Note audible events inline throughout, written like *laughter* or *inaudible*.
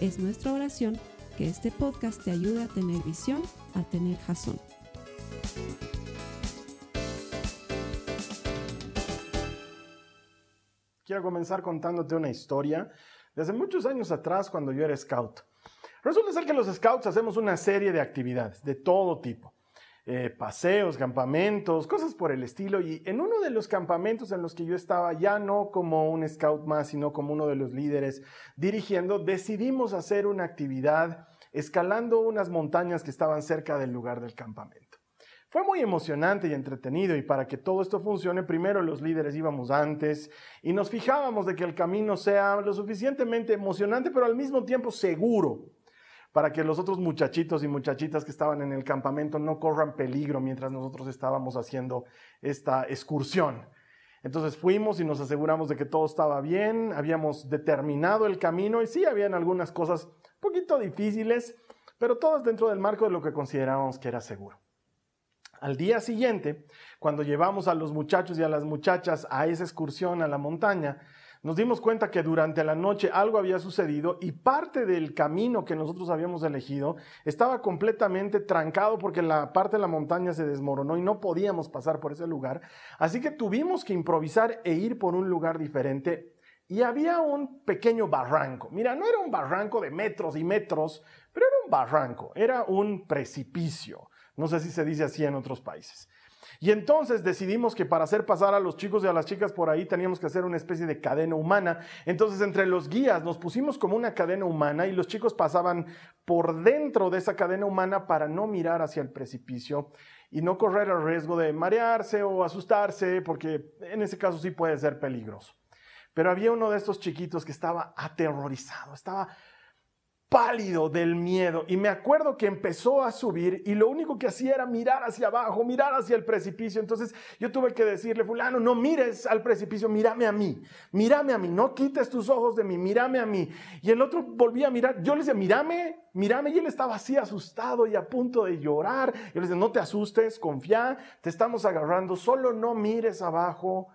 Es nuestra oración que este podcast te ayude a tener visión, a tener jazón. Quiero comenzar contándote una historia desde muchos años atrás cuando yo era scout. Resulta ser que los scouts hacemos una serie de actividades de todo tipo. Eh, paseos, campamentos, cosas por el estilo. Y en uno de los campamentos en los que yo estaba, ya no como un scout más, sino como uno de los líderes dirigiendo, decidimos hacer una actividad escalando unas montañas que estaban cerca del lugar del campamento. Fue muy emocionante y entretenido y para que todo esto funcione, primero los líderes íbamos antes y nos fijábamos de que el camino sea lo suficientemente emocionante, pero al mismo tiempo seguro para que los otros muchachitos y muchachitas que estaban en el campamento no corran peligro mientras nosotros estábamos haciendo esta excursión. Entonces fuimos y nos aseguramos de que todo estaba bien, habíamos determinado el camino y sí, habían algunas cosas un poquito difíciles, pero todas dentro del marco de lo que considerábamos que era seguro. Al día siguiente, cuando llevamos a los muchachos y a las muchachas a esa excursión a la montaña, nos dimos cuenta que durante la noche algo había sucedido y parte del camino que nosotros habíamos elegido estaba completamente trancado porque la parte de la montaña se desmoronó y no podíamos pasar por ese lugar. Así que tuvimos que improvisar e ir por un lugar diferente. Y había un pequeño barranco. Mira, no era un barranco de metros y metros, pero era un barranco, era un precipicio. No sé si se dice así en otros países. Y entonces decidimos que para hacer pasar a los chicos y a las chicas por ahí teníamos que hacer una especie de cadena humana. Entonces entre los guías nos pusimos como una cadena humana y los chicos pasaban por dentro de esa cadena humana para no mirar hacia el precipicio y no correr el riesgo de marearse o asustarse, porque en ese caso sí puede ser peligroso. Pero había uno de estos chiquitos que estaba aterrorizado, estaba pálido del miedo y me acuerdo que empezó a subir y lo único que hacía era mirar hacia abajo, mirar hacia el precipicio. Entonces yo tuve que decirle, fulano, no mires al precipicio, mírame a mí, mírame a mí, no quites tus ojos de mí, mírame a mí. Y el otro volvía a mirar, yo le decía, mírame, mírame, y él estaba así asustado y a punto de llorar. Yo le decía, no te asustes, confía, te estamos agarrando, solo no mires abajo,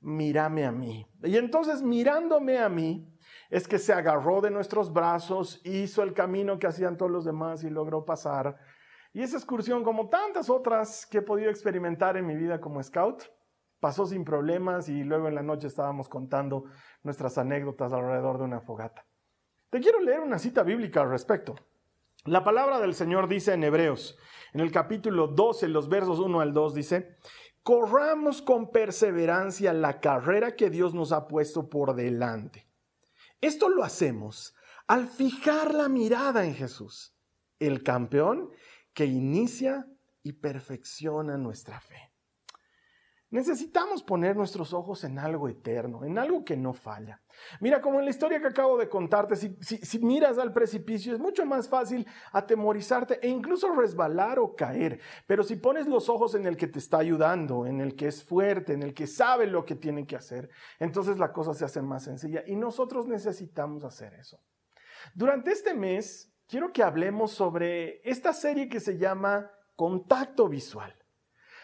mírame a mí. Y entonces mirándome a mí, es que se agarró de nuestros brazos, hizo el camino que hacían todos los demás y logró pasar. Y esa excursión, como tantas otras que he podido experimentar en mi vida como scout, pasó sin problemas y luego en la noche estábamos contando nuestras anécdotas alrededor de una fogata. Te quiero leer una cita bíblica al respecto. La palabra del Señor dice en Hebreos, en el capítulo 12, los versos 1 al 2, dice, corramos con perseverancia la carrera que Dios nos ha puesto por delante esto lo hacemos al fijar la mirada en Jesús, el campeón que inicia y perfecciona nuestra fe. Necesitamos poner nuestros ojos en algo eterno, en algo que no falla. Mira, como en la historia que acabo de contarte, si, miras al precipicio es mucho más fácil atemorizarte e incluso resbalar o caer. Pero si pones los ojos en el que te está ayudando, en el que es fuerte, en el que sabe lo que tiene que hacer, entonces la cosa se hace más sencilla y nosotros necesitamos hacer eso. Durante este mes, quiero que hablemos sobre esta serie que se llama Contacto Visual.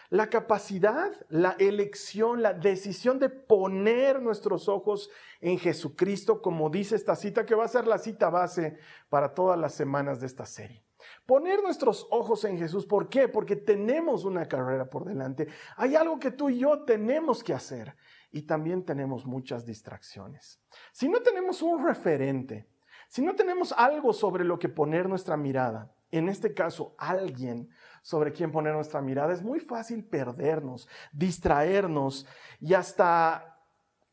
La capacidad, la elección, la decisión de poner nuestros ojos en Jesucristo, como dice esta cita, que va a ser la cita base para todas las semanas de esta serie. Poner nuestros ojos en Jesús, ¿por qué? Porque tenemos una carrera por delante. Hay algo que tú y yo tenemos que hacer y también tenemos muchas distracciones. Si no tenemos un referente, si no tenemos algo sobre lo que poner nuestra mirada, en este caso alguien sobre quien poner nuestra mirada, es muy fácil perdernos, distraernos y hasta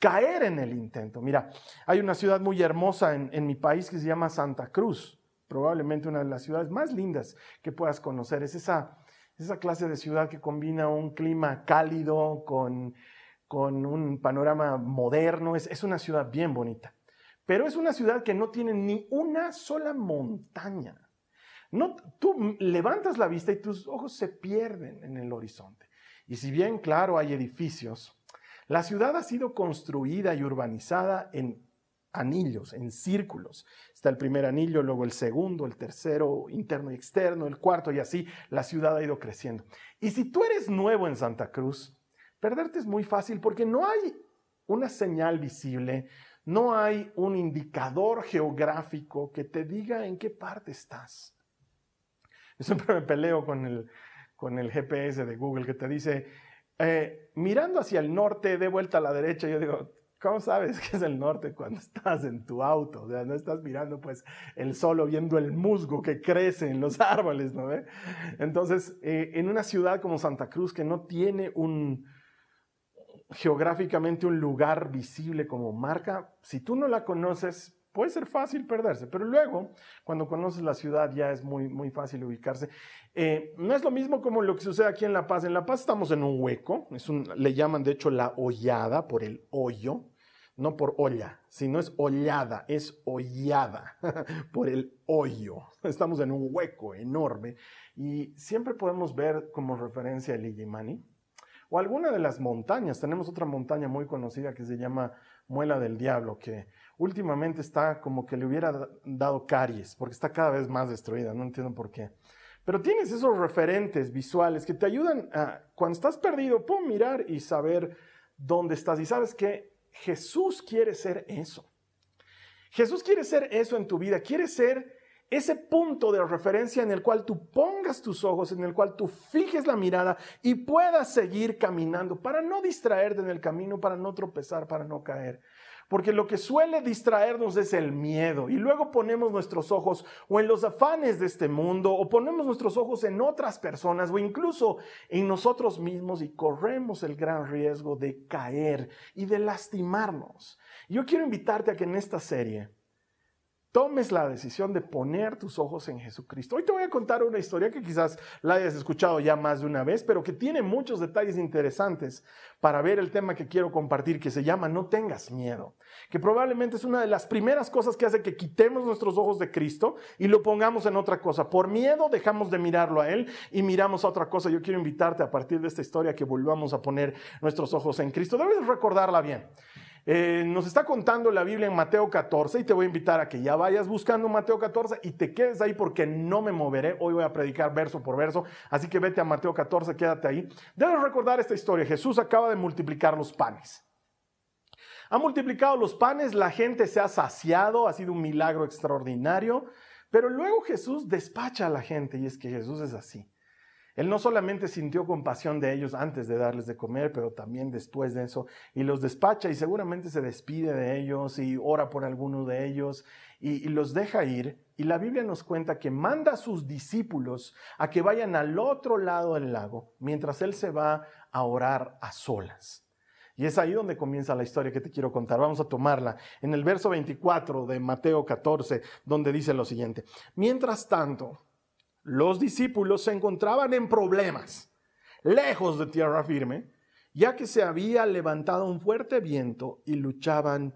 caer en el intento. Mira, hay una ciudad muy hermosa en, mi país que se llama Santa Cruz, probablemente una de las ciudades más lindas que puedas conocer. Es esa, esa clase de ciudad que combina un clima cálido con, con un panorama moderno. Es, es una ciudad bien bonita. pero es una ciudad que no tiene ni una sola montaña. No, tú levantas la vista y tus ojos se pierden en el horizonte. Y si bien, claro, hay edificios, la ciudad ha sido construida y urbanizada en anillos, en círculos. Está el primer anillo, luego el segundo, el tercero, interno y externo, el cuarto y así la ciudad ha ido creciendo. Y si tú eres nuevo en Santa Cruz, perderte es muy fácil porque no hay una señal visible, no hay un indicador geográfico que te diga en qué parte estás. *laughs* Yo siempre me peleo con el, con el GPS de Google que te dice, eh, mirando hacia el norte, de vuelta a la derecha, yo digo, ¿cómo sabes que es el norte cuando estás en tu auto? O sea, no estás mirando pues el sol o viendo el musgo que crece en los *laughs* árboles, ¿no? Entonces, eh, en una ciudad como Santa Cruz que no tiene un, geográficamente un lugar visible como marca, si tú no la conoces, puede ser fácil perderse, pero luego, cuando conoces la ciudad, ya es muy, muy fácil ubicarse. Eh, no es lo mismo como lo que sucede aquí en La Paz. En La Paz estamos en un hueco, es un, le llaman de hecho la hollada por el hoyo, no por olla, sino es hollada, es hollada *laughs* por el hoyo. Estamos en un hueco enorme y siempre podemos ver como referencia el Illimani o alguna de las montañas. Tenemos otra montaña muy conocida que se llama Muela del Diablo, que últimamente está como que le hubiera dado caries, porque está cada vez más destruida, no entiendo por qué. Pero tienes esos referentes visuales que te ayudan a, cuando estás perdido, puedo mirar y saber dónde estás. Y sabes que Jesús quiere ser eso. Jesús quiere ser eso en tu vida, quiere ser ese punto de referencia en el cual tú pongas tus ojos, en el cual tú fijes la mirada y puedas seguir caminando para no distraerte en el camino, para no tropezar, para no caer. Porque lo que suele distraernos es el miedo y luego ponemos nuestros ojos o en los afanes de este mundo o ponemos nuestros ojos en otras personas o incluso en nosotros mismos y corremos el gran riesgo de caer y de lastimarnos. Yo quiero invitarte a que en esta serie tomes la decisión de poner tus ojos en Jesucristo. Hoy te voy a contar una historia que quizás la hayas escuchado ya más de una vez, pero que tiene muchos detalles interesantes para ver el tema que quiero compartir, que se llama No tengas miedo, que probablemente es una de las primeras cosas que hace que quitemos nuestros ojos de Cristo y lo pongamos en otra cosa. Por miedo dejamos de mirarlo a Él y miramos a otra cosa. Yo quiero invitarte a partir de esta historia que volvamos a poner nuestros ojos en Cristo. Debes recordarla bien. Eh, nos está contando la Biblia en Mateo 14 y te voy a invitar a que ya vayas buscando Mateo 14 y te quedes ahí porque no me moveré. Hoy voy a predicar verso por verso, así que vete a Mateo 14, quédate ahí. Debes recordar esta historia. Jesús acaba de multiplicar los panes. Ha multiplicado los panes, la gente se ha saciado, ha sido un milagro extraordinario, pero luego Jesús despacha a la gente y es que Jesús es así. Él no solamente sintió compasión de ellos antes de darles de comer, pero también después de eso, y los despacha y seguramente se despide de ellos y ora por alguno de ellos y, los deja ir. Y la Biblia nos cuenta que manda a sus discípulos a que vayan al otro lado del lago mientras Él se va a orar a solas. Y es ahí donde comienza la historia que te quiero contar. Vamos a tomarla en el verso 24 de Mateo 14, donde dice lo siguiente. Mientras tanto, los discípulos se encontraban en problemas, lejos de tierra firme, ya que se había levantado un fuerte viento y luchaban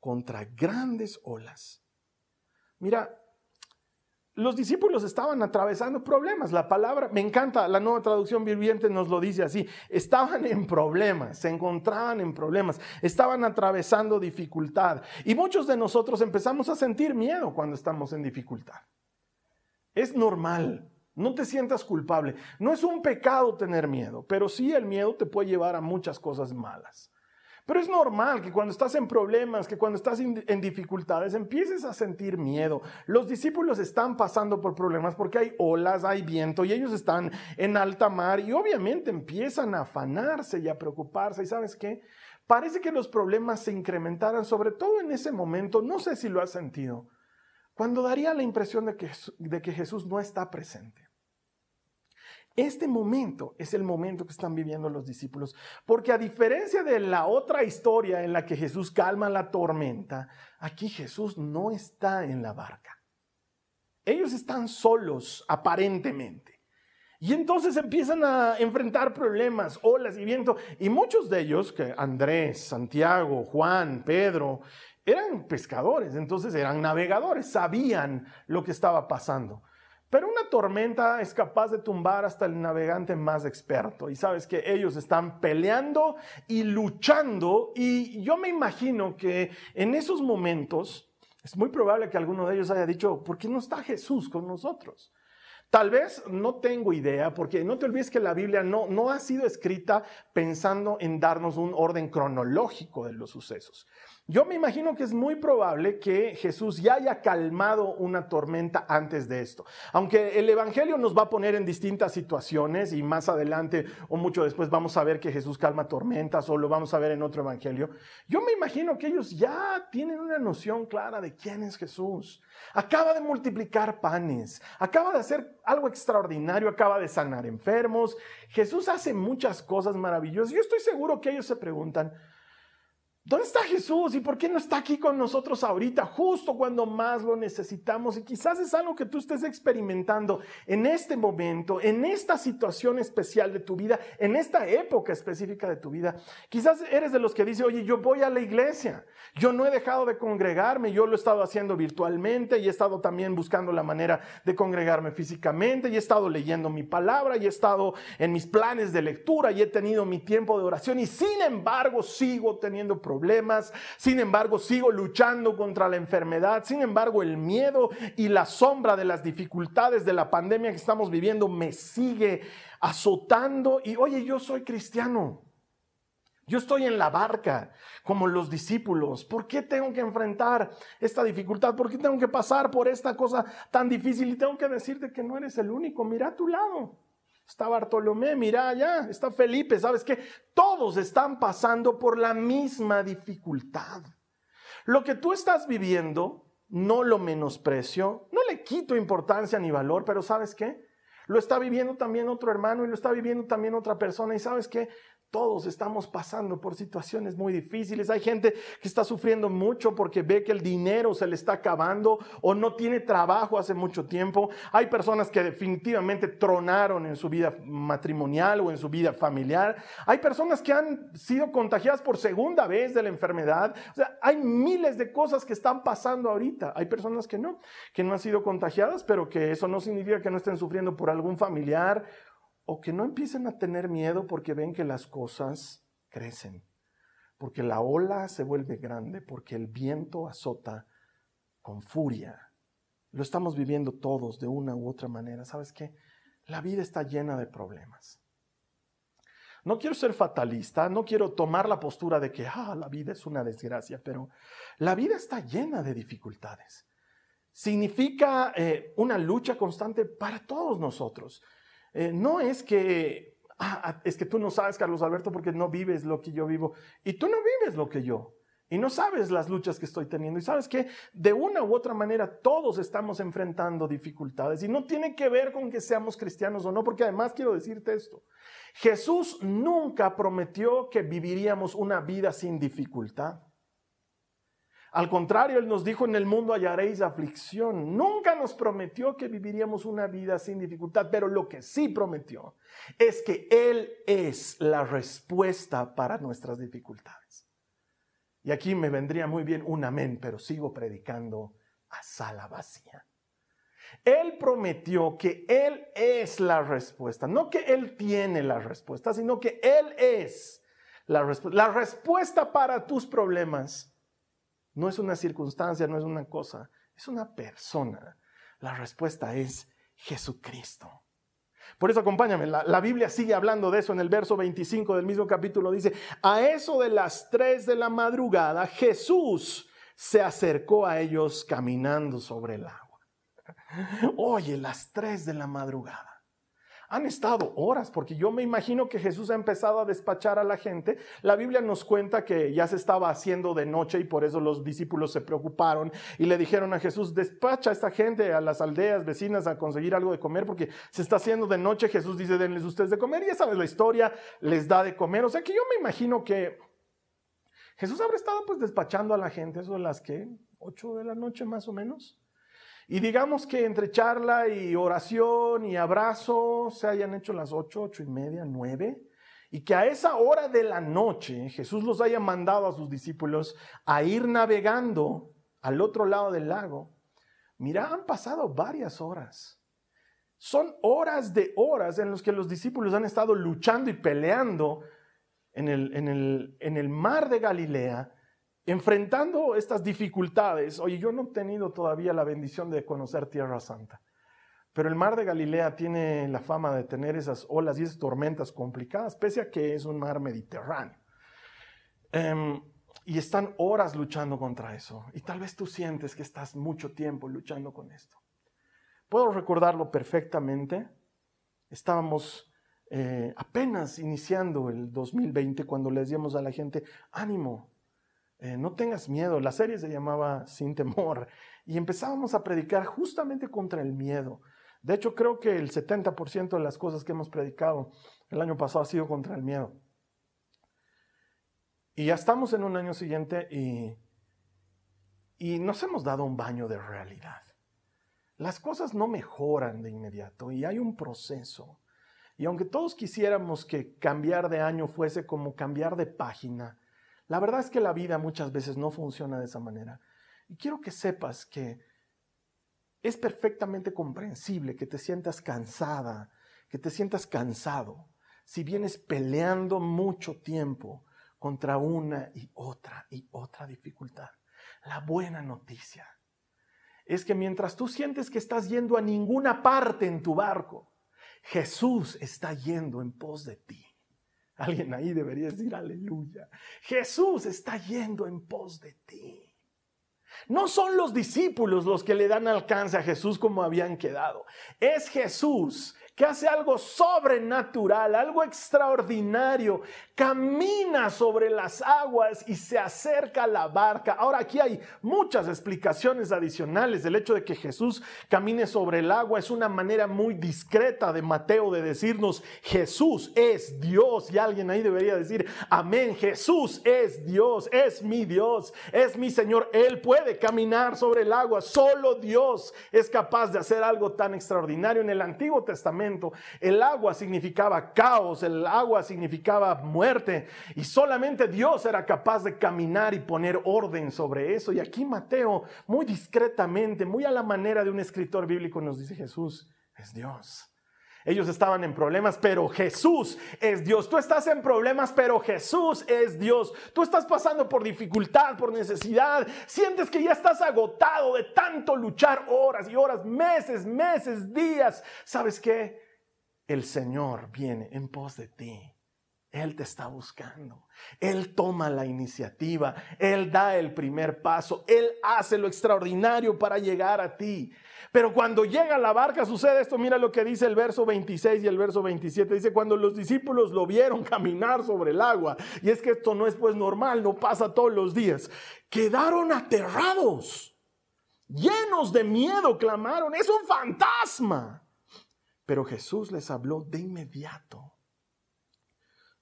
contra grandes olas. Mira, los discípulos estaban atravesando problemas. La palabra, me encanta, la nueva traducción viviente nos lo dice así. Estaban en problemas, se encontraban en problemas, estaban atravesando dificultad. Y muchos de nosotros empezamos a sentir miedo cuando estamos en dificultad. Es normal. No te sientas culpable. No es un pecado tener miedo, pero sí el miedo te puede llevar a muchas cosas malas. Pero es normal que cuando estás en problemas, que cuando estás en dificultades, empieces a sentir miedo. Los discípulos están pasando por problemas porque hay olas, hay viento y ellos están en alta mar y obviamente empiezan a afanarse y a preocuparse. ¿Y sabes qué? Parece que los problemas se incrementaran, sobre todo en ese momento. No sé si lo has sentido cuando daría la impresión de que, de que Jesús no está presente. Este momento es el momento que están viviendo los discípulos, porque a diferencia de la otra historia en la que Jesús calma la tormenta, aquí Jesús no está en la barca. Ellos están solos aparentemente. Y entonces empiezan a enfrentar problemas, olas y viento. Y muchos de ellos, que Andrés, Santiago, Juan, Pedro, eran pescadores, entonces eran navegadores, sabían lo que estaba pasando. Pero una tormenta es capaz de tumbar hasta el navegante más experto. Y sabes que ellos están peleando y luchando. Y yo me imagino que en esos momentos es muy probable que alguno de ellos haya dicho, ¿por qué no está Jesús con nosotros? Tal vez no tengo idea, porque no te olvides que la Biblia no, no ha sido escrita pensando en darnos un orden cronológico de los sucesos. Yo me imagino que es muy probable que Jesús ya haya calmado una tormenta antes de esto. Aunque el Evangelio nos va a poner en distintas situaciones y más adelante o mucho después vamos a ver que Jesús calma tormentas o lo vamos a ver en otro Evangelio. Yo me imagino que ellos ya tienen una noción clara de quién es Jesús. Acaba de multiplicar panes, acaba de hacer algo extraordinario, acaba de sanar enfermos. Jesús hace muchas cosas maravillosas. Yo estoy seguro que ellos se preguntan, ¿Dónde está Jesús? ¿Y por qué no está aquí con nosotros ahorita, justo cuando más lo necesitamos? Y quizás es algo que tú estés experimentando en este momento, en esta situación especial de tu vida, en esta época específica de tu vida. Quizás eres de los que dice, oye, yo voy a la iglesia, yo no he dejado de congregarme, yo lo he estado haciendo virtualmente y he estado también buscando la manera de congregarme físicamente y he estado leyendo mi palabra y he estado en mis planes de lectura y he tenido mi tiempo de oración y sin embargo sigo teniendo problemas problemas, sin embargo sigo luchando contra la enfermedad, sin embargo el miedo y la sombra de las dificultades de la pandemia que estamos viviendo me sigue azotando y oye, yo soy cristiano. Yo estoy en la barca como los discípulos. ¿Por qué tengo que enfrentar esta dificultad? ¿Por qué tengo que pasar por esta cosa tan difícil? Y tengo que decirte que no eres el único. Mira a tu lado. Está Bartolomé, mira allá, está Felipe, ¿sabes qué? Todos están pasando por la misma dificultad. Lo que tú estás viviendo, no lo menosprecio, no le quito importancia ni valor, pero ¿sabes qué? Lo está viviendo también otro hermano y lo está viviendo también otra persona. Y sabes qué? Todos estamos pasando por situaciones muy difíciles. Hay gente que está sufriendo mucho porque ve que el dinero se le está acabando o no tiene trabajo hace mucho tiempo. Hay personas que definitivamente tronaron en su vida matrimonial o en su vida familiar. Hay personas que han sido contagiadas por segunda vez de la enfermedad. O sea, hay miles de cosas que están pasando ahorita. Hay personas que no, que no han sido contagiadas, pero que eso no significa que no estén sufriendo por algún familiar o que no empiecen a tener miedo porque ven que las cosas crecen, porque la ola se vuelve grande, porque el viento azota con furia. Lo estamos viviendo todos de una u otra manera. ¿Sabes qué? La vida está llena de problemas. No quiero ser fatalista, no quiero tomar la postura de que ah, la vida es una desgracia, pero la vida está llena de dificultades. Significa eh, una lucha constante para todos nosotros. Eh, no es que, ah, ah, es que tú no sabes, Carlos Alberto, porque no vives lo que yo vivo. Y tú no vives lo que yo. Y no sabes las luchas que estoy teniendo. Y sabes que de una u otra manera todos estamos enfrentando dificultades. Y no tiene que ver con que seamos cristianos o no, porque además quiero decirte esto. Jesús nunca prometió que viviríamos una vida sin dificultad. Al contrario, Él nos dijo, en el mundo hallaréis aflicción. Nunca nos prometió que viviríamos una vida sin dificultad, pero lo que sí prometió es que Él es la respuesta para nuestras dificultades. Y aquí me vendría muy bien un amén, pero sigo predicando a sala vacía. Él prometió que Él es la respuesta, no que Él tiene la respuesta, sino que Él es la respuesta. La respuesta para tus problemas no es una circunstancia, no es una cosa, es una persona. La respuesta es Jesucristo. Por eso acompáñame, la, Biblia sigue hablando de eso en el verso 25 del mismo capítulo. Dice, a eso de las 3 de la madrugada, Jesús se acercó a ellos caminando sobre el agua. *laughs* Oye, las 3 de la madrugada. Han estado horas, porque yo me imagino que Jesús ha empezado a despachar a la gente. La Biblia nos cuenta que ya se estaba haciendo de noche y por eso los discípulos se preocuparon y le dijeron a Jesús, despacha a esta gente a las aldeas vecinas a conseguir algo de comer porque se está haciendo de noche. Jesús dice, denles ustedes de comer y esa es la historia, les da de comer. O sea que yo me imagino que Jesús habrá estado pues despachando a la gente, eso de las que, 8 de la noche más o menos. Y digamos que entre charla y oración y abrazo se hayan hecho las ocho, ocho y media, nueve. y que a esa hora de la noche Jesús los haya mandado a sus discípulos a ir navegando al otro lado del lago, mira, han pasado varias horas. Son horas de horas en las que los discípulos han estado luchando y peleando en el, en el, en el mar de Galilea, enfrentando estas dificultades. Oye, yo no he tenido todavía la bendición de conocer Tierra Santa. Pero el mar de Galilea tiene la fama de tener esas olas y esas tormentas complicadas, pese a que es un mar mediterráneo. Em, y están horas luchando contra eso. Y tal vez tú sientes que estás mucho tiempo luchando con esto. Puedo recordarlo perfectamente. Estábamos eh, apenas iniciando el 2020 cuando le decíamos a la gente, ánimo, eh, no tengas miedo. La serie se llamaba Sin temor. *laughs* Y empezábamos a predicar justamente contra el miedo. De hecho, creo que el 70% de las cosas que hemos predicado el año pasado ha sido contra el miedo. Y ya estamos en un año siguiente y, y nos hemos dado un baño de realidad. Las cosas no mejoran de inmediato y hay un proceso. Y aunque todos quisiéramos que cambiar de año fuese como cambiar de página, la verdad es que la vida muchas veces no funciona de esa manera. Y quiero que sepas que es perfectamente comprensible que te sientas cansada, que te sientas cansado, si vienes peleando mucho tiempo contra una y otra y otra dificultad. La buena noticia es que mientras tú sientes que estás yendo a ninguna parte en tu barco, Jesús está yendo en pos de ti. Alguien ahí debería decir aleluya. Jesús está yendo en pos de ti. No son los discípulos los que le dan alcance a Jesús como habían quedado. Es Jesús que hace algo sobrenatural, algo extraordinario, camina sobre las aguas y se acerca a la barca. Ahora aquí hay muchas explicaciones adicionales. El hecho de que Jesús camine sobre el agua es una manera muy discreta de Mateo de decirnos Jesús es Dios. Y alguien ahí debería decir, amén, Jesús es Dios, es mi Dios, es mi Señor. Él puede caminar sobre el agua. Solo Dios es capaz de hacer algo tan extraordinario. En el Antiguo Testamento, el agua significaba caos, el agua significaba muerte y solamente Dios era capaz de caminar y poner orden sobre eso. Y aquí Mateo, muy discretamente, muy a la manera de un escritor bíblico, nos dice Jesús es Dios. Ellos estaban en problemas, pero Jesús es Dios. Tú estás en problemas, pero Jesús es Dios. Tú estás pasando por dificultad, por necesidad. Sientes que ya estás agotado de tanto luchar horas y horas, meses, meses, días. ¿Sabes qué? El Señor viene en pos de ti. Él te está buscando. Él toma la iniciativa. Él da el primer paso. Él hace lo extraordinario para llegar a ti. Pero cuando llega la barca sucede esto, mira lo que dice el verso 26 y el verso 27. Dice, cuando los discípulos lo vieron caminar sobre el agua, y es que esto no es pues normal, no pasa todos los días, quedaron aterrados, llenos de miedo, clamaron, es un fantasma. Pero Jesús les habló de inmediato.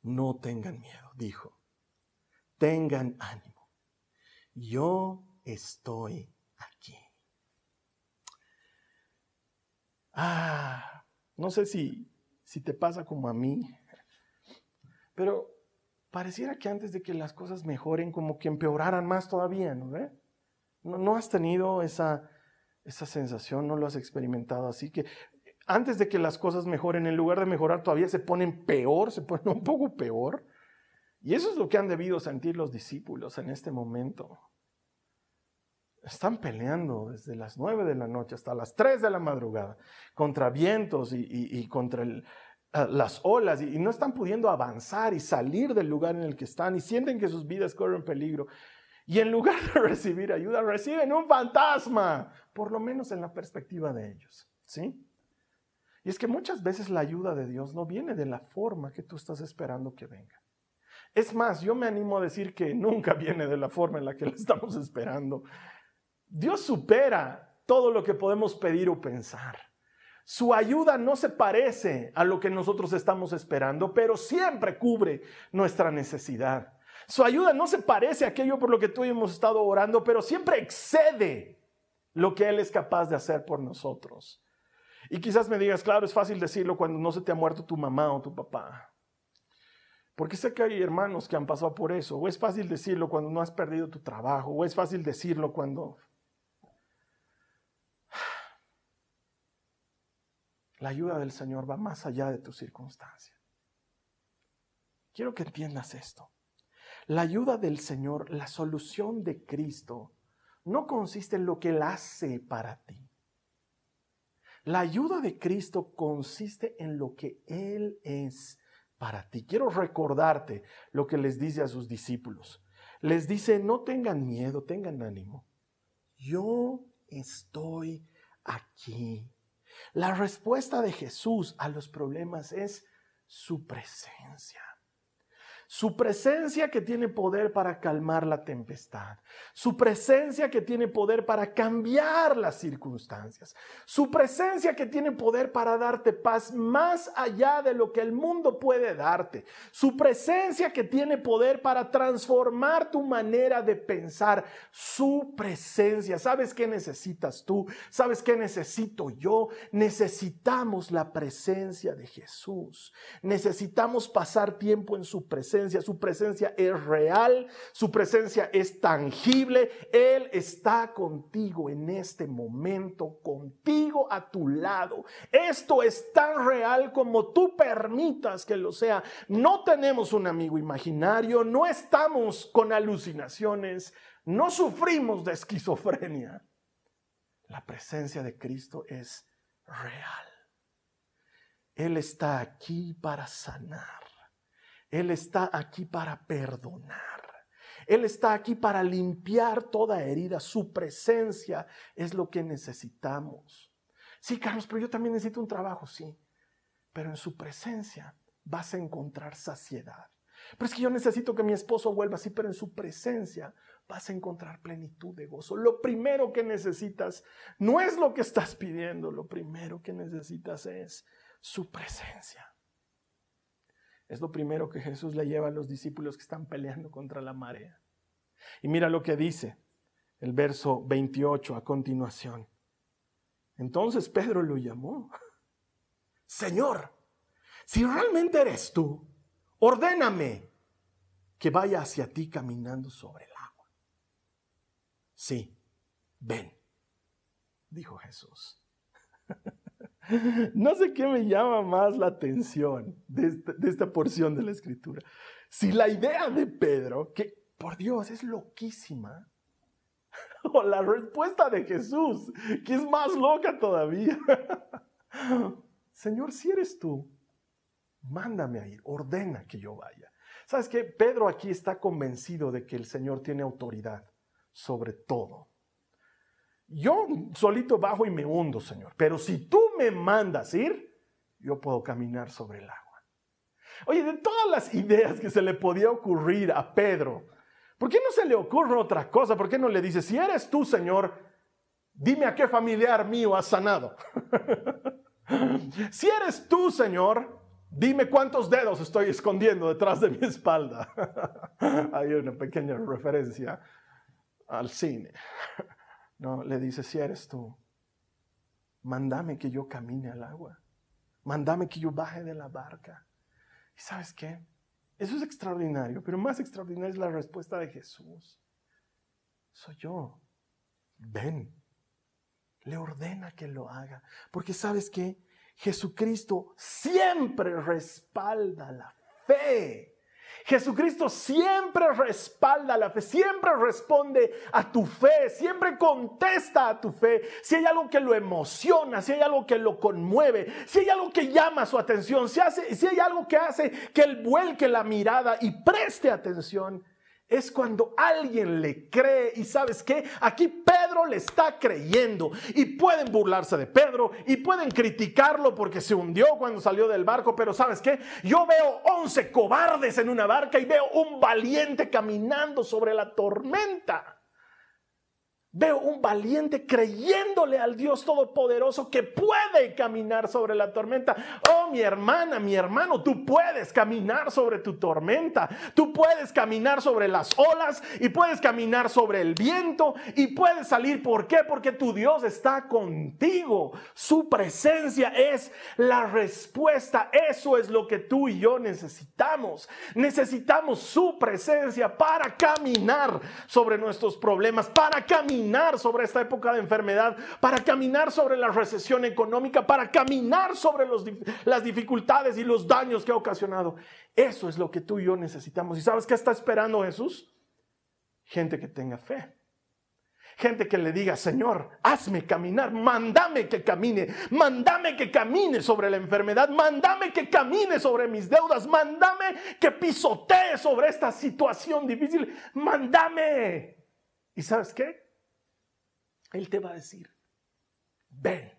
No tengan miedo, dijo, tengan ánimo. Yo estoy Ah, no sé si, si te pasa como a mí, pero pareciera que antes de que las cosas mejoren, como que empeoraran más todavía, ¿no? ¿No, no has tenido esa, esa sensación, no lo has experimentado así que antes de que las cosas mejoren, en lugar de mejorar, todavía se ponen peor, se ponen *laughs* un poco peor. Y eso es lo que han debido sentir los discípulos en este momento. Están peleando desde las 9 de la noche hasta las 3 de la madrugada contra vientos y, contra las olas y, no están pudiendo avanzar y salir del lugar en el que están y sienten que sus vidas corren peligro. Y en lugar de *laughs* recibir ayuda, reciben un fantasma, por lo menos en la perspectiva de ellos. ¿Sí? Y es que muchas veces la ayuda de Dios no viene de la forma que tú estás esperando que venga. Es más, yo me animo a decir que nunca viene de la forma en la que la estamos esperando. Dios supera todo lo que podemos pedir o pensar. Su ayuda no se parece a lo que nosotros estamos esperando, pero siempre cubre nuestra necesidad. Su ayuda no se parece a aquello por lo que tú y hemos estado orando, pero siempre excede lo que Él es capaz de hacer por nosotros. Y quizás me digas, claro, es fácil decirlo cuando no se te ha muerto tu mamá o tu papá. Porque sé que hay hermanos que han pasado por eso. O es fácil decirlo cuando no has perdido tu trabajo. O es fácil decirlo cuando... La ayuda del Señor va más allá de tu circunstancia. Quiero que entiendas esto. La ayuda del Señor, la solución de Cristo, no consiste en lo que Él hace para ti. La ayuda de Cristo consiste en lo que Él es para ti. Quiero recordarte lo que les dice a sus discípulos. Les dice, no tengan miedo, tengan ánimo. Yo estoy aquí. La respuesta de Jesús a los problemas es su presencia. Su presencia que tiene poder para calmar la tempestad. Su presencia que tiene poder para cambiar las circunstancias. Su presencia que tiene poder para darte paz más allá de lo que el mundo puede darte. Su presencia que tiene poder para transformar tu manera de pensar. Su presencia. ¿Sabes qué necesitas tú? ¿Sabes qué necesito yo? Necesitamos la presencia de Jesús. Necesitamos pasar tiempo en su presencia su presencia es real, su presencia es tangible. Él está contigo en este momento, contigo a tu lado. Esto es tan real como tú permitas que lo sea. No tenemos un amigo imaginario, no estamos con alucinaciones, no sufrimos de esquizofrenia. La presencia de Cristo es real. Él está aquí para sanar. Él está aquí para perdonar. Él está aquí para limpiar toda herida. Su presencia es lo que necesitamos. Sí, Carlos, pero yo también necesito un trabajo, sí. Pero en su presencia vas a encontrar saciedad. Pero es que yo necesito que mi esposo vuelva así, pero en su presencia vas a encontrar plenitud de gozo. Lo primero que necesitas no es lo que estás pidiendo, lo primero que necesitas es su presencia. Es lo primero que Jesús le lleva a los discípulos que están peleando contra la marea. Y mira lo que dice el verso 28 a continuación. Entonces Pedro lo llamó. Señor, si realmente eres tú, ordéname que vaya hacia ti caminando sobre el agua. Sí, ven, dijo Jesús. *laughs* *laughs* No sé qué me llama más la atención de esta, porción de la escritura. Si la idea de Pedro, que por Dios es loquísima, *laughs* o la respuesta de Jesús, que es más loca todavía. *laughs* Señor, si eres tú, mándame a ir, ordena que yo vaya. ¿Sabes qué? Pedro aquí está convencido de que el Señor tiene autoridad sobre todo. Yo solito bajo y me hundo, Señor, pero si tú me mandas ir, yo puedo caminar sobre el agua. Oye, de todas las ideas que se le podía ocurrir a Pedro, ¿por qué no se le ocurre otra cosa? ¿Por qué no le dice, si eres tú, Señor, dime a qué familiar mío has sanado? *laughs* si eres tú, Señor, dime cuántos dedos estoy escondiendo detrás de mi espalda. *laughs* Hay una pequeña referencia al cine. No, le dice, si eres tú, Mándame que yo camine al agua. Mándame que yo baje de la barca. ¿Y sabes qué? Eso es extraordinario, pero más extraordinaria es la respuesta de Jesús. Soy yo. Ven. Le ordena que lo haga. Porque sabes qué? Jesucristo siempre respalda la fe. Jesucristo siempre respalda la fe, siempre responde a tu fe, siempre contesta a tu fe. Si hay algo que lo emociona, si hay algo que lo conmueve, si hay algo que llama su atención, si, hay algo que hace que él vuelque la mirada y preste atención, es cuando alguien le cree y sabes qué, aquí Pedro le está creyendo y pueden burlarse de Pedro y pueden criticarlo porque se hundió cuando salió del barco, pero sabes qué, yo veo 11 cobardes en una barca y veo un valiente caminando sobre la tormenta. Veo un valiente creyéndole al Dios Todopoderoso que puede caminar sobre la tormenta. Oh, mi hermana, mi hermano, tú puedes caminar sobre tu tormenta. Tú puedes caminar sobre las olas y puedes caminar sobre el viento y puedes salir. ¿Por qué? Porque tu Dios está contigo. Su presencia es la respuesta. Eso es lo que tú y yo necesitamos. Necesitamos su presencia para caminar sobre nuestros problemas, para caminar sobre esta época de enfermedad, para caminar sobre la recesión económica, para caminar sobre las dificultades y los daños que ha ocasionado. Eso es lo que tú y yo necesitamos. ¿Y sabes qué está esperando Jesús? Gente que tenga fe. Gente que le diga, Señor, hazme caminar, mándame que camine, mándame que camine sobre la enfermedad, mándame que camine sobre mis deudas, mándame que pisotee sobre esta situación difícil, mándame. ¿Y sabes qué? Él te va a decir, ven,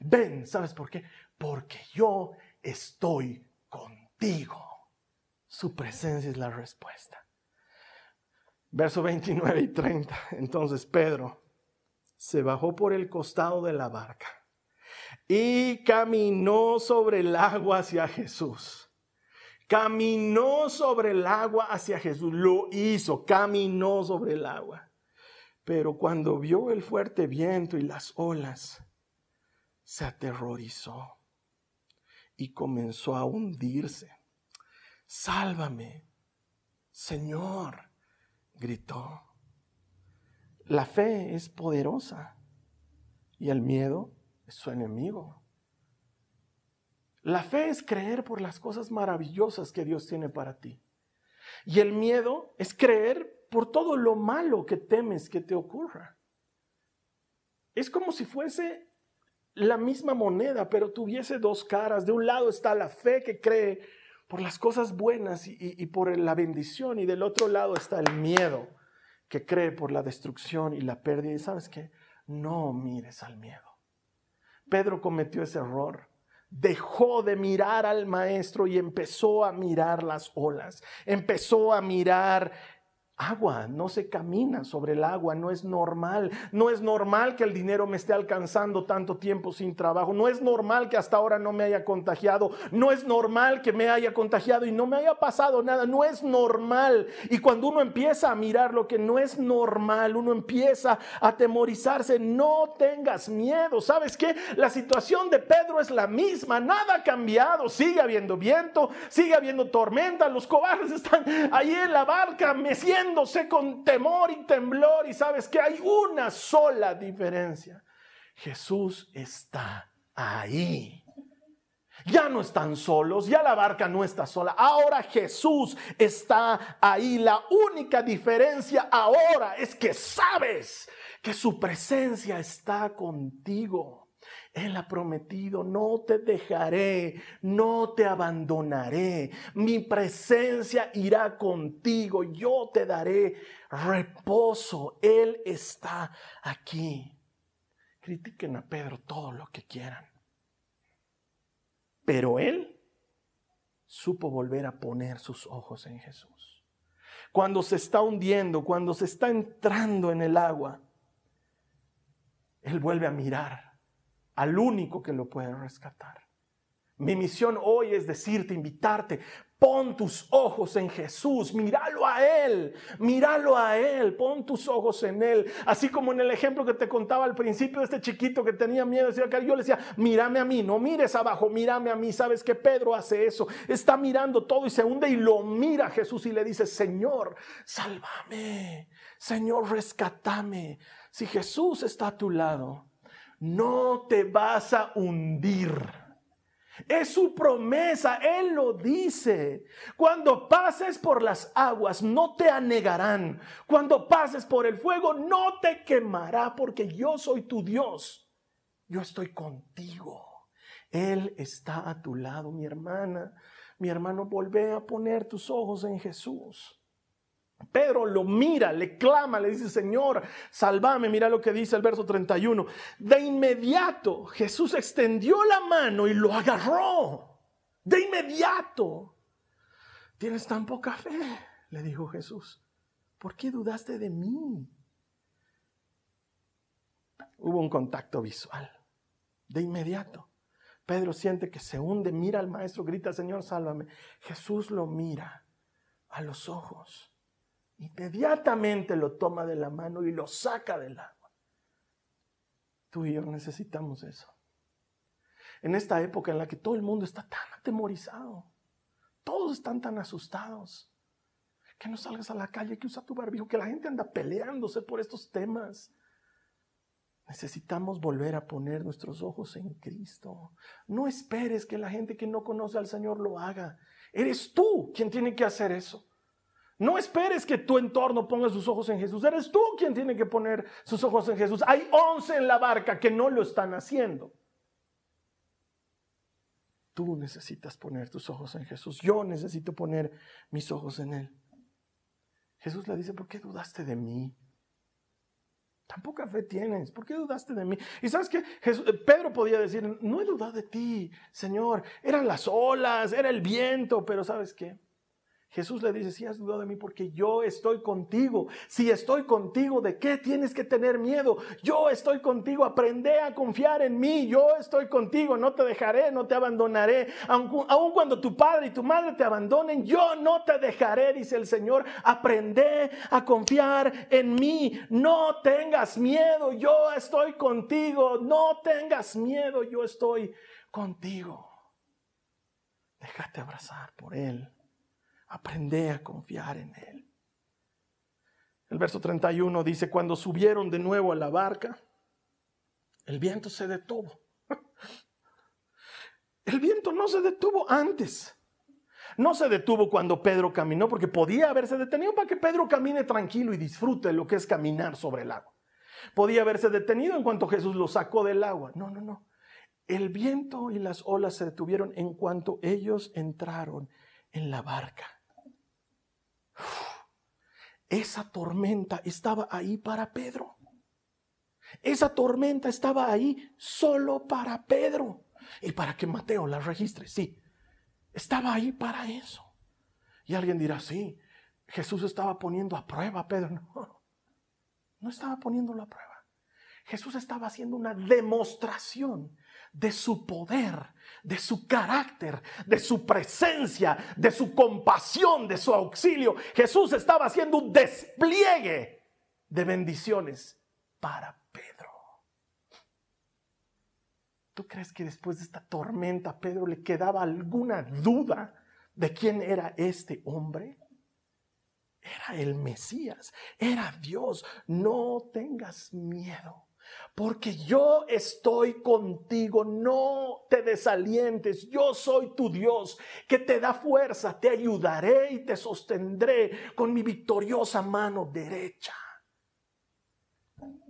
ven, ¿sabes por qué? Porque yo estoy contigo. Su presencia es la respuesta. Verso 29 y 30. Entonces Pedro se bajó por el costado de la barca y caminó sobre el agua hacia Jesús. Caminó sobre el agua hacia Jesús. Lo hizo, caminó sobre el agua. Pero cuando vio el fuerte viento y las olas, se aterrorizó y comenzó a hundirse. Sálvame, Señor, gritó. La fe es poderosa y el miedo es su enemigo. La fe es creer por las cosas maravillosas que Dios tiene para ti. Y el miedo es creer por todo lo malo que temes que te ocurra. Es como si fuese la misma moneda, pero tuviese dos caras. De un lado está la fe que cree por las cosas buenas y, por la bendición, y del otro lado está el miedo que cree por la destrucción y la pérdida. Y sabes qué? No mires al miedo. Pedro cometió ese error. Dejó de mirar al maestro y empezó a mirar las olas. Empezó a mirar agua, no se camina sobre el agua, no es normal. No es normal que el dinero me esté alcanzando tanto tiempo sin trabajo. No es normal que hasta ahora no me haya contagiado. No es normal que me haya contagiado y no me haya pasado nada. No es normal. Y cuando uno empieza a mirar lo que no es normal, uno empieza a atemorizarse. No tengas miedo. ¿Sabes qué? La situación de Pedro es la misma. Nada ha cambiado. Sigue habiendo viento, sigue habiendo tormenta. Los cobardes están ahí en la barca meciendo con temor y temblor y sabes que hay una sola diferencia. Jesús está ahí. Ya no están solos, ya la barca no está sola. Ahora Jesús está ahí. La única diferencia ahora es que sabes que su presencia está contigo. Él ha prometido, no te dejaré, no te abandonaré. Mi presencia irá contigo, yo te daré reposo. Él está aquí. Critiquen a Pedro todo lo que quieran. Pero él supo volver a poner sus ojos en Jesús. Cuando se está hundiendo, cuando se está entrando en el agua, él vuelve a mirar al único que lo puede rescatar. Mi misión hoy es decirte, invitarte, pon tus ojos en Jesús, míralo a Él, míralo a Él, pon tus ojos en Él. Así como en el ejemplo que te contaba al principio de este chiquito que tenía miedo, yo le decía, mírame a mí, no mires abajo, mírame a mí. Sabes que Pedro hace eso, está mirando todo y se hunde y lo mira a Jesús y le dice, Señor, sálvame, Señor, rescátame. Si Jesús está a tu lado, no te vas a hundir. Es su promesa, Él lo dice. Cuando pases por las aguas, no te anegarán. Cuando pases por el fuego, no te quemará, porque yo soy tu Dios. Yo estoy contigo. Él está a tu lado, mi hermana. Mi hermano, volvé a poner tus ojos en Jesús. Pedro lo mira, le clama, le dice, Señor, salvame. Mira lo que dice el verso 31. De inmediato Jesús extendió la mano y lo agarró. De inmediato. Tienes tan poca fe, le dijo Jesús. ¿Por qué dudaste de mí? hubo un contacto visual. De inmediato. Pedro siente que se hunde, mira al maestro, grita, Señor, sálvame. Jesús lo mira a los ojos. Inmediatamente lo toma de la mano y lo saca del agua. Tú y yo necesitamos eso. En esta época en la que todo el mundo está tan atemorizado, todos están tan asustados, que no salgas a la calle, que usa tu barbijo, que la gente anda peleándose por estos temas. Necesitamos volver a poner nuestros ojos en Cristo. No esperes que la gente que no conoce al Señor lo haga. Eres tú quien tiene que hacer eso. No esperes que tu entorno ponga sus ojos en Jesús. Eres tú quien tiene que poner sus ojos en Jesús. Hay once en la barca que no lo están haciendo. Tú necesitas poner tus ojos en Jesús. Yo necesito poner mis ojos en Él. Jesús le dice, ¿por qué dudaste de mí? Tan poca fe tienes, ¿por qué dudaste de mí? Y sabes que Pedro podía decir, no he dudado de ti, Señor, eran las olas, era el viento, pero ¿sabes qué? Jesús le dice, si has dudado de mí porque yo estoy contigo. Si estoy contigo, ¿de qué tienes que tener miedo? Yo estoy contigo, aprende a confiar en mí. Yo estoy contigo, no te dejaré, no te abandonaré. Aun, cuando tu padre y tu madre te abandonen, yo no te dejaré, dice el Señor. Aprende a confiar en mí. No tengas miedo, yo estoy contigo. No tengas miedo, yo estoy contigo. Déjate abrazar por Él. Aprende a confiar en Él. El verso 31 dice, cuando subieron de nuevo a la barca, el viento se detuvo. *laughs* El viento no se detuvo antes. No se detuvo cuando Pedro caminó, porque podía haberse detenido para que Pedro camine tranquilo y disfrute lo que es caminar sobre el agua. Podía haberse detenido en cuanto Jesús lo sacó del agua. No, no, no. El viento y las olas se detuvieron en cuanto ellos entraron en la barca. Esa tormenta estaba ahí para Pedro. Esa tormenta estaba ahí solo para Pedro. Y para que Mateo la registre, sí. Estaba ahí para eso. Y alguien dirá, sí, Jesús estaba poniendo a prueba a Pedro. No, no estaba poniéndolo a prueba. Jesús estaba haciendo una demostración de su poder, de su carácter, de su presencia, de su compasión, de su auxilio. Jesús estaba haciendo un despliegue de bendiciones para Pedro. ¿Tú crees que después de esta tormenta Pedro le quedaba alguna duda de quién era este hombre? Era el Mesías, era Dios. No tengas miedo porque yo estoy contigo, no te desalientes, yo soy tu Dios que te da fuerza, te ayudaré y te sostendré con mi victoriosa mano derecha.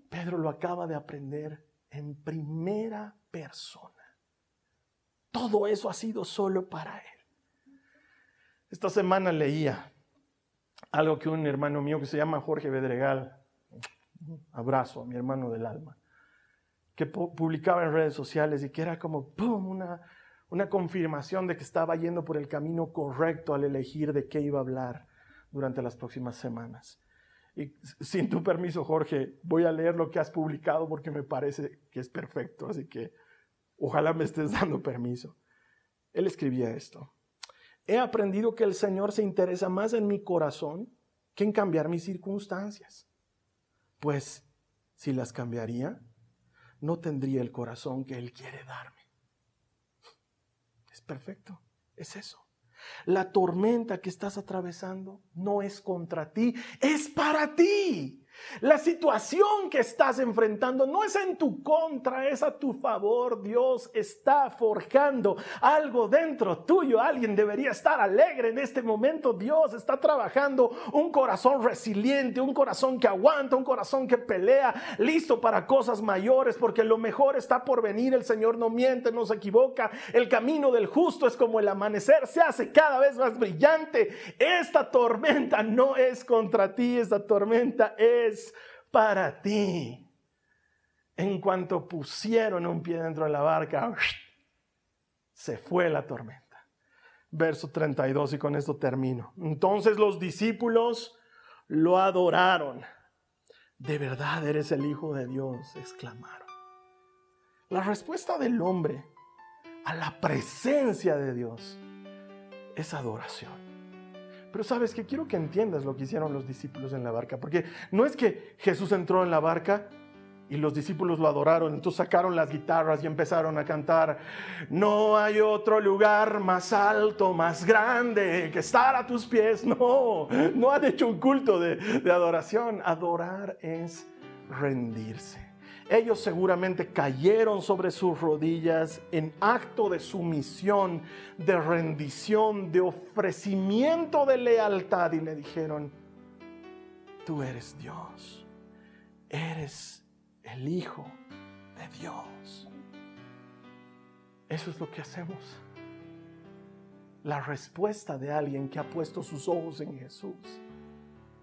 Pedro lo acaba de aprender en primera persona. Todo eso ha sido solo para él. Esta semana leía algo que un hermano mío que se llama Jorge Bedregal, abrazo a mi hermano del alma, que publicaba en redes sociales y que era como Una, una confirmación de que estaba yendo por el camino correcto al elegir de qué iba a hablar durante las próximas semanas. Y sin tu permiso, Jorge, voy a leer lo que has publicado porque me parece que es perfecto, así que ojalá me estés dando permiso. Él escribía esto. He aprendido que el Señor se interesa más en mi corazón que en cambiar mis circunstancias. Pues si las cambiaría, no tendría el corazón que Él quiere darme. Es perfecto, es eso. La tormenta que estás atravesando no es contra ti, es para ti. La situación que estás enfrentando no es en tu contra, es a tu favor. Dios está forjando algo dentro tuyo. Alguien debería estar alegre en este momento. Dios está trabajando un corazón resiliente, un corazón que aguanta, un corazón que pelea, listo para cosas mayores, porque lo mejor está por venir. El Señor no miente, no se equivoca. El camino del justo es como el amanecer, se hace cada vez más brillante. Esta tormenta no es contra ti, esta tormenta es para ti. En cuanto pusieron un pie dentro de la barca, se fue la tormenta. Verso 32 y con esto termino. Entonces los discípulos lo adoraron, ¿De verdad eres el Hijo de Dios? exclamaron. La respuesta del hombre a la presencia de Dios es adoración. Pero sabes que quiero que entiendas lo que hicieron los discípulos en la barca, porque no es que Jesús entró en la barca y los discípulos lo adoraron, entonces sacaron las guitarras y empezaron a cantar, no hay otro lugar más alto, más grande que estar a tus pies. No, no han hecho un culto de, de adoración. Adorar es rendirse. Ellos seguramente cayeron sobre sus rodillas en acto de sumisión, de rendición, de ofrecimiento de lealtad y le dijeron, tú eres Dios, eres el Hijo de Dios. Eso es lo que hacemos. La respuesta de alguien que ha puesto sus ojos en Jesús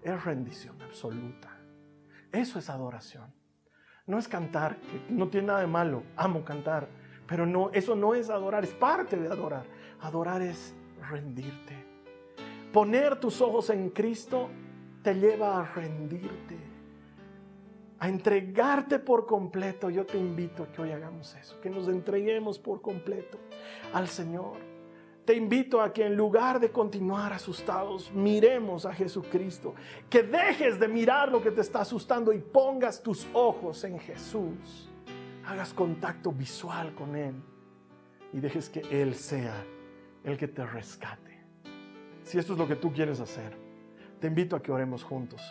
es rendición absoluta. Eso es adoración no es cantar, que no tiene nada de malo, amo cantar, pero no, eso no es adorar, es parte de adorar. Adorar es rendirte. Poner tus ojos en Cristo te lleva a rendirte, a entregarte por completo. Yo te invito a que hoy hagamos eso, que nos entreguemos por completo al Señor te invito a que en lugar de continuar asustados, miremos a Jesucristo. Que dejes de mirar lo que te está asustando y pongas tus ojos en Jesús. Hagas contacto visual con Él y dejes que Él sea el que te rescate. Si esto es lo que tú quieres hacer, te invito a que oremos juntos.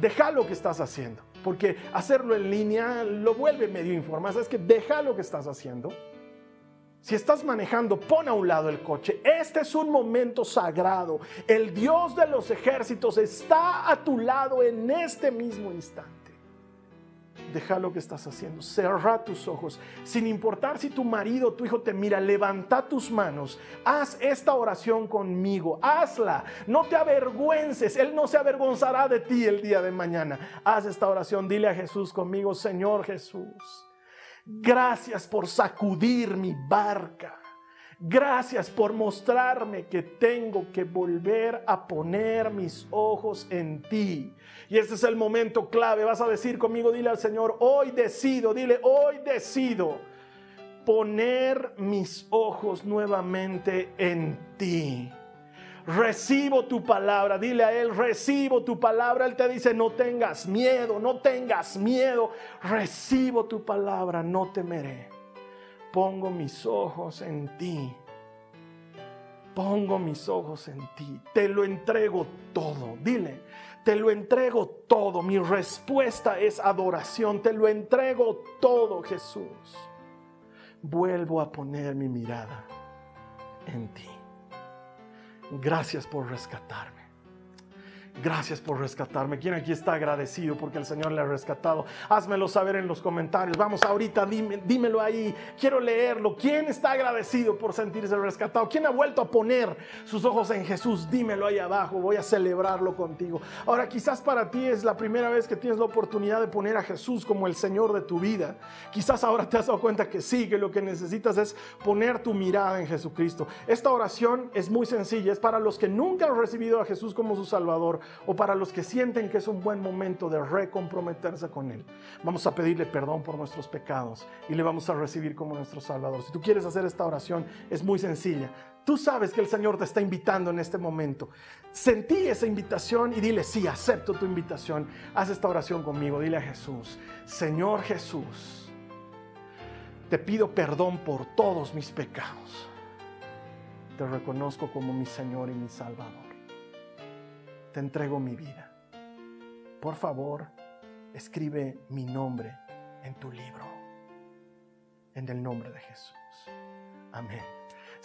Deja lo que estás haciendo, porque hacerlo en línea lo vuelve medio informal. Es que deja lo que estás haciendo si estás manejando, pon a un lado el coche. Este es un momento sagrado. El Dios de los ejércitos está a tu lado en este mismo instante. Deja lo que estás haciendo. Cerra tus ojos. Sin importar si tu marido o tu hijo te mira, levanta tus manos. Haz esta oración conmigo. Hazla. No te avergüences. Él no se avergonzará de ti el día de mañana. Haz esta oración. Dile a Jesús conmigo, Señor Jesús. Gracias por sacudir mi barca. Gracias por mostrarme que tengo que volver a poner mis ojos en ti. Y este es el momento clave. Vas a decir conmigo, dile al Señor, hoy decido, dile, hoy decido poner mis ojos nuevamente en ti recibo tu palabra. Dile a Él, recibo tu palabra. Él te dice, no tengas miedo, no tengas miedo. Recibo tu palabra, no temeré. Pongo mis ojos en ti. Pongo mis ojos en ti. Te lo entrego todo. Dile, te lo entrego todo. Mi respuesta es adoración. Te lo entrego todo, Jesús. Vuelvo a poner mi mirada en ti. Gracias por rescatarme. Gracias por rescatarme. ¿Quién aquí está agradecido porque el Señor le ha rescatado? Házmelo saber en los comentarios. Vamos ahorita, dímelo ahí. Quiero leerlo. ¿Quién está agradecido por sentirse rescatado? ¿Quién ha vuelto a poner sus ojos en Jesús? Dímelo ahí abajo. Voy a celebrarlo contigo. Ahora, quizás para ti es la primera vez que tienes la oportunidad de poner a Jesús como el Señor de tu vida. Quizás ahora te has dado cuenta que sí, que lo que necesitas es poner tu mirada en Jesucristo. Esta oración es muy sencilla. Es para los que nunca han recibido a Jesús como su Salvador o para los que sienten que es un buen momento de recomprometerse con Él. Vamos a pedirle perdón por nuestros pecados y le vamos a recibir como nuestro Salvador. Si tú quieres hacer esta oración, es muy sencilla. Tú sabes que el Señor te está invitando en este momento. Sentí esa invitación y dile, sí, acepto tu invitación. Haz esta oración conmigo. Dile a Jesús, Señor Jesús, te pido perdón por todos mis pecados. Te reconozco como mi Señor y mi Salvador te entrego mi vida. Por favor, escribe mi nombre en tu libro. En el nombre de Jesús. Amén.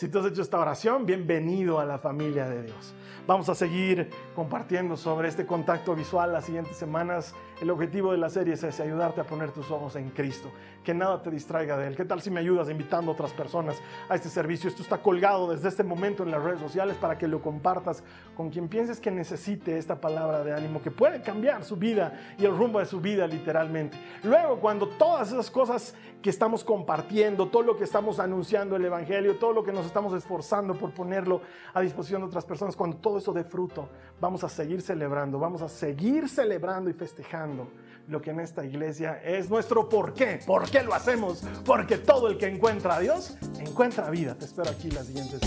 Si tú has hecho esta oración, bienvenido a la familia de Dios. Vamos a seguir compartiendo sobre este contacto visual las siguientes semanas. El objetivo de la serie es ese, ayudarte a poner tus ojos en Cristo, que nada te distraiga de Él. ¿Qué tal si me ayudas invitando a otras personas a este servicio? Esto está colgado desde este momento en las redes sociales para que lo compartas con quien pienses que necesite esta palabra de ánimo, que puede cambiar su vida y el rumbo de su vida literalmente. Luego, cuando todas esas cosas que estamos compartiendo, todo lo que estamos anunciando el Evangelio, todo lo que nos estamos esforzando por ponerlo a disposición de otras personas, cuando todo eso dé fruto, vamos a seguir celebrando, vamos a seguir celebrando y festejando lo que en esta iglesia es nuestro por qué. ¿Por qué lo hacemos? Porque todo el que encuentra a Dios encuentra vida. Te espero aquí las siguientes.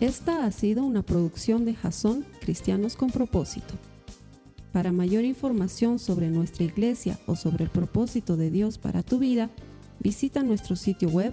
Esta ha sido una producción de Jason Cristianos con Propósito. Para mayor información sobre nuestra iglesia o sobre el propósito de Dios para tu vida, visita nuestro sitio web